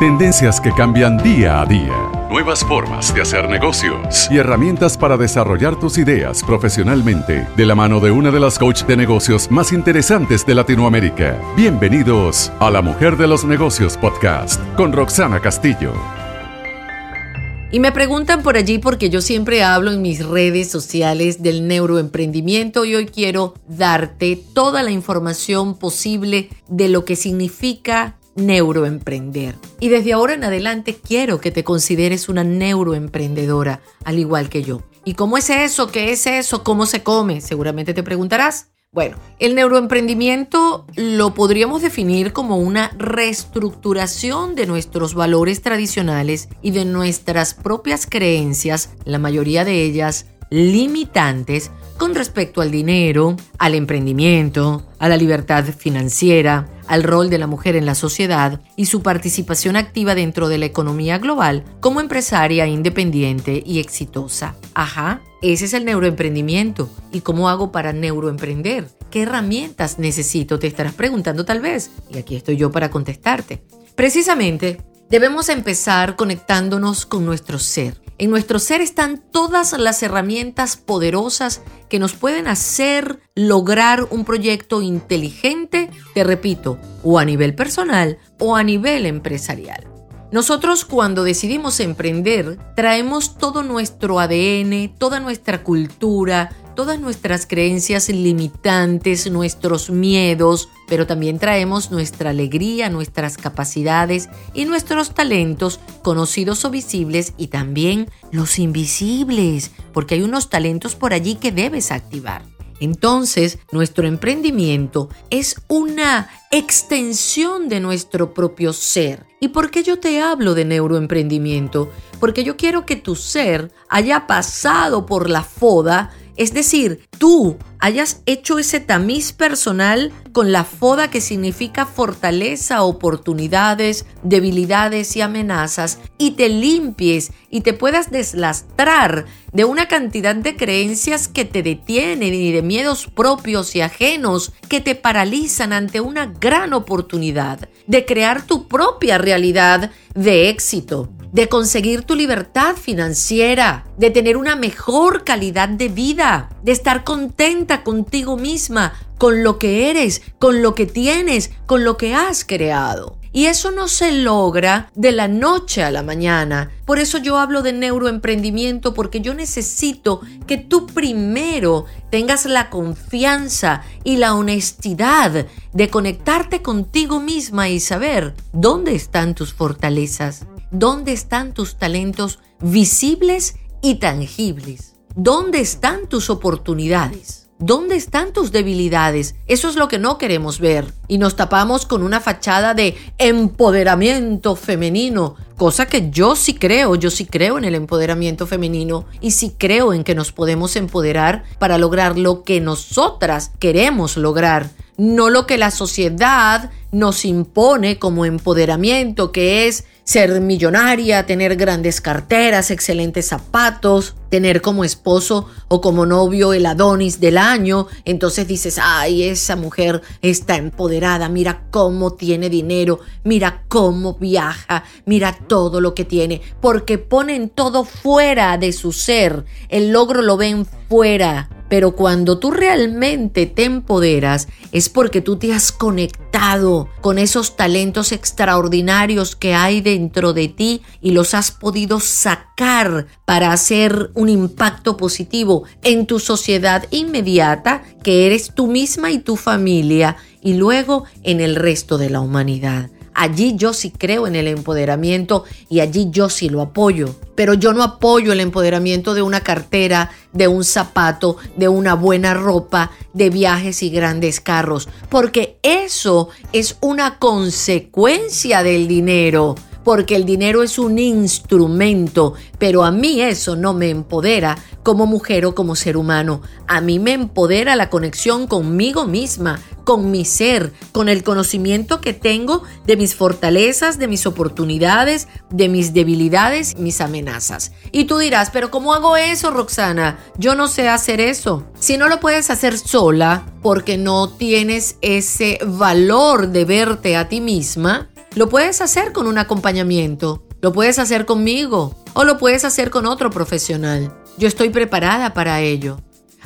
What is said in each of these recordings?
Tendencias que cambian día a día. Nuevas formas de hacer negocios y herramientas para desarrollar tus ideas profesionalmente de la mano de una de las coach de negocios más interesantes de Latinoamérica. Bienvenidos a La Mujer de los Negocios Podcast con Roxana Castillo. Y me preguntan por allí porque yo siempre hablo en mis redes sociales del neuroemprendimiento y hoy quiero darte toda la información posible de lo que significa neuroemprender. Y desde ahora en adelante quiero que te consideres una neuroemprendedora, al igual que yo. ¿Y cómo es eso? ¿Qué es eso? ¿Cómo se come? Seguramente te preguntarás. Bueno, el neuroemprendimiento lo podríamos definir como una reestructuración de nuestros valores tradicionales y de nuestras propias creencias, la mayoría de ellas limitantes con respecto al dinero, al emprendimiento, a la libertad financiera, al rol de la mujer en la sociedad y su participación activa dentro de la economía global como empresaria independiente y exitosa. Ajá, ese es el neuroemprendimiento. ¿Y cómo hago para neuroemprender? ¿Qué herramientas necesito? Te estarás preguntando tal vez. Y aquí estoy yo para contestarte. Precisamente, debemos empezar conectándonos con nuestro ser en nuestro ser están todas las herramientas poderosas que nos pueden hacer lograr un proyecto inteligente, te repito, o a nivel personal o a nivel empresarial. Nosotros cuando decidimos emprender traemos todo nuestro ADN, toda nuestra cultura, todas nuestras creencias limitantes, nuestros miedos, pero también traemos nuestra alegría, nuestras capacidades y nuestros talentos conocidos o visibles y también los invisibles, porque hay unos talentos por allí que debes activar. Entonces, nuestro emprendimiento es una extensión de nuestro propio ser. ¿Y por qué yo te hablo de neuroemprendimiento? Porque yo quiero que tu ser haya pasado por la foda es decir, tú hayas hecho ese tamiz personal con la foda que significa fortaleza, oportunidades, debilidades y amenazas y te limpies y te puedas deslastrar de una cantidad de creencias que te detienen y de miedos propios y ajenos que te paralizan ante una gran oportunidad de crear tu propia realidad de éxito de conseguir tu libertad financiera, de tener una mejor calidad de vida, de estar contenta contigo misma, con lo que eres, con lo que tienes, con lo que has creado. Y eso no se logra de la noche a la mañana. Por eso yo hablo de neuroemprendimiento, porque yo necesito que tú primero tengas la confianza y la honestidad de conectarte contigo misma y saber dónde están tus fortalezas, ¿Dónde están tus talentos visibles y tangibles? ¿Dónde están tus oportunidades? ¿Dónde están tus debilidades? Eso es lo que no queremos ver. Y nos tapamos con una fachada de empoderamiento femenino, cosa que yo sí creo, yo sí creo en el empoderamiento femenino y sí creo en que nos podemos empoderar para lograr lo que nosotras queremos lograr, no lo que la sociedad nos impone como empoderamiento, que es ser millonaria, tener grandes carteras, excelentes zapatos, tener como esposo o como novio el Adonis del año, entonces dices, ay, esa mujer está empoderada, mira cómo tiene dinero, mira cómo viaja, mira todo lo que tiene, porque ponen todo fuera de su ser, el logro lo ven fuera pero cuando tú realmente te empoderas es porque tú te has conectado con esos talentos extraordinarios que hay dentro de ti y los has podido sacar para hacer un impacto positivo en tu sociedad inmediata, que eres tú misma y tu familia, y luego en el resto de la humanidad. Allí yo sí creo en el empoderamiento y allí yo sí lo apoyo. Pero yo no apoyo el empoderamiento de una cartera, de un zapato, de una buena ropa, de viajes y grandes carros, porque eso es una consecuencia del dinero porque el dinero es un instrumento, pero a mí eso no me empodera como mujer o como ser humano. A mí me empodera la conexión conmigo misma, con mi ser, con el conocimiento que tengo de mis fortalezas, de mis oportunidades, de mis debilidades, mis amenazas. Y tú dirás, pero ¿cómo hago eso, Roxana? Yo no sé hacer eso. Si no lo puedes hacer sola porque no tienes ese valor de verte a ti misma, Lo puedes hacer con un acompañamiento, lo puedes hacer conmigo o lo puedes hacer con otro profesional. Yo estoy preparada para ello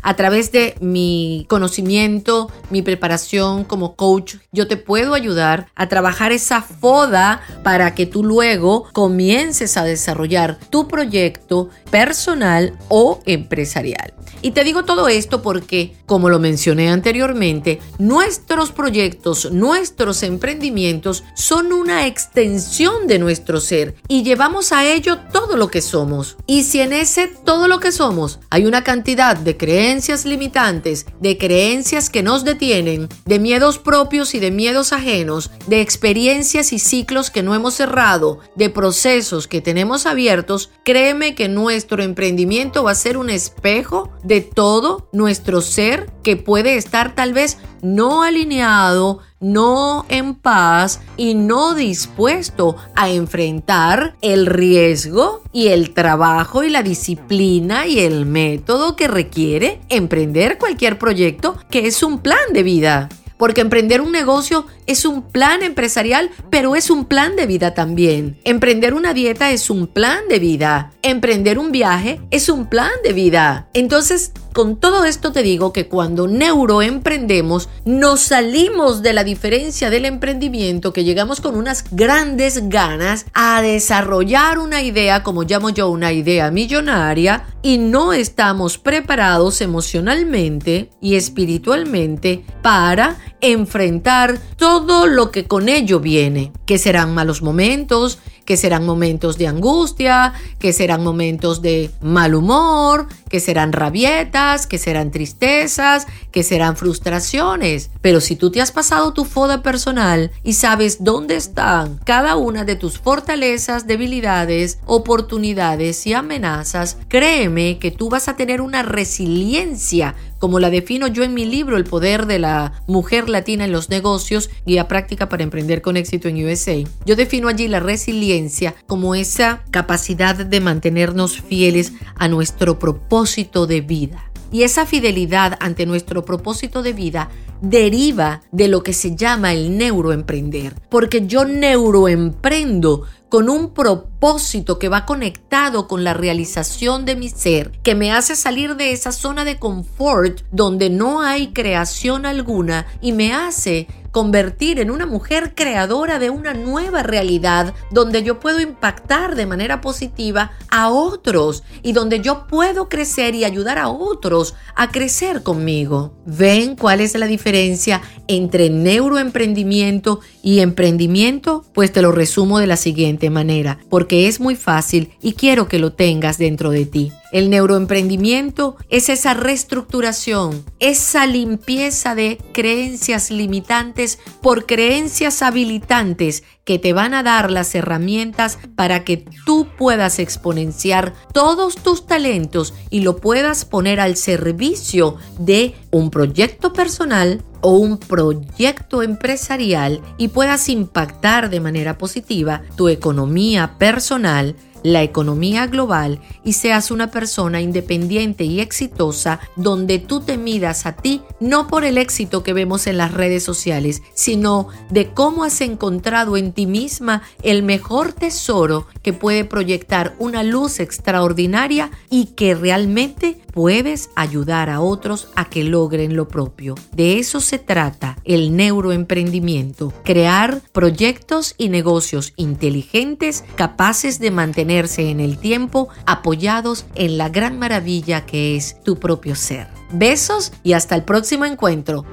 a través de mi conocimiento, mi preparación como coach, yo te puedo ayudar a trabajar esa foda para que tú luego comiences a desarrollar tu proyecto personal o empresarial. Y te digo todo esto porque, como lo mencioné anteriormente, nuestros proyectos, nuestros emprendimientos son una extensión de nuestro ser y llevamos a ello todo lo que somos. Y si en ese todo lo que somos hay una cantidad de creencias limitantes, de creencias que nos detienen, de miedos propios y de miedos ajenos, de experiencias y ciclos que no hemos cerrado, de procesos que tenemos abiertos, créeme que nuestro emprendimiento va a ser un espejo de todo nuestro ser que puede estar tal vez no alineado, no en paz y no dispuesto a enfrentar el riesgo y el trabajo y la disciplina y el método que requiere emprender cualquier proyecto que es un plan de vida. Porque emprender un negocio es un plan empresarial, pero es un plan de vida también. Emprender una dieta es un plan de vida. Emprender un viaje es un plan de vida. Entonces, con todo esto te digo que cuando neuroemprendemos, nos salimos de la diferencia del emprendimiento, que llegamos con unas grandes ganas a desarrollar una idea, como llamo yo, una idea millonaria, y no estamos preparados emocionalmente y espiritualmente para enfrentar todo lo que con ello viene, que serán malos momentos, que serán momentos de angustia, que serán momentos de mal humor, que serán rabietas, que serán tristezas, que serán frustraciones. Pero si tú te has pasado tu foda personal y sabes dónde están cada una de tus fortalezas, debilidades, oportunidades y amenazas, créeme que tú vas a tener una resiliencia como la defino yo en mi libro El poder de la mujer latina en los negocios, guía práctica para emprender con éxito en USA. Yo defino allí la resiliencia como esa capacidad de mantenernos fieles a nuestro propósito de vida. Y esa fidelidad ante nuestro propósito de vida deriva de lo que se llama el neuroemprender, porque yo neuroemprendo con un propósito que va conectado con la realización de mi ser, que me hace salir de esa zona de confort donde no hay creación alguna y me hace convertir en una mujer creadora de una nueva realidad donde yo puedo impactar de manera positiva a otros y donde yo puedo crecer y ayudar a otros a crecer conmigo. ¿Ven cuál es la diferencia entre neuroemprendimiento y emprendimiento? Pues te lo resumo de la siguiente manera, porque es muy fácil y quiero que lo tengas dentro de ti. El neuroemprendimiento es esa reestructuración, esa limpieza de creencias limitantes por creencias habilitantes que te van a dar las herramientas para que tú puedas exponenciar todos tus talentos y lo puedas poner al servicio de un proyecto personal o un proyecto empresarial y puedas impactar de manera positiva tu economía personal la economía global y seas una persona independiente y exitosa donde tú te midas a ti no por el éxito que vemos en las redes sociales, sino de cómo has encontrado en ti misma el mejor tesoro que puede proyectar una luz extraordinaria y que realmente puedes ayudar a otros a que logren lo propio. De eso se trata el neuroemprendimiento, crear proyectos y negocios inteligentes capaces de mantenerse en el tiempo apoyados en la gran maravilla que es tu propio ser. Besos y hasta el próximo encuentro.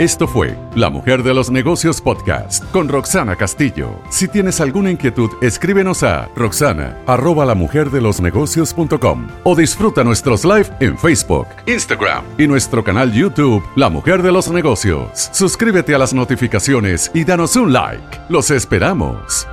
Esto fue La Mujer de los Negocios Podcast con Roxana Castillo. Si tienes alguna inquietud, escríbenos a roxana arroba la mujer de los o disfruta nuestros live en Facebook, Instagram y nuestro canal YouTube La Mujer de los Negocios. Suscríbete a las notificaciones y danos un like. Los esperamos.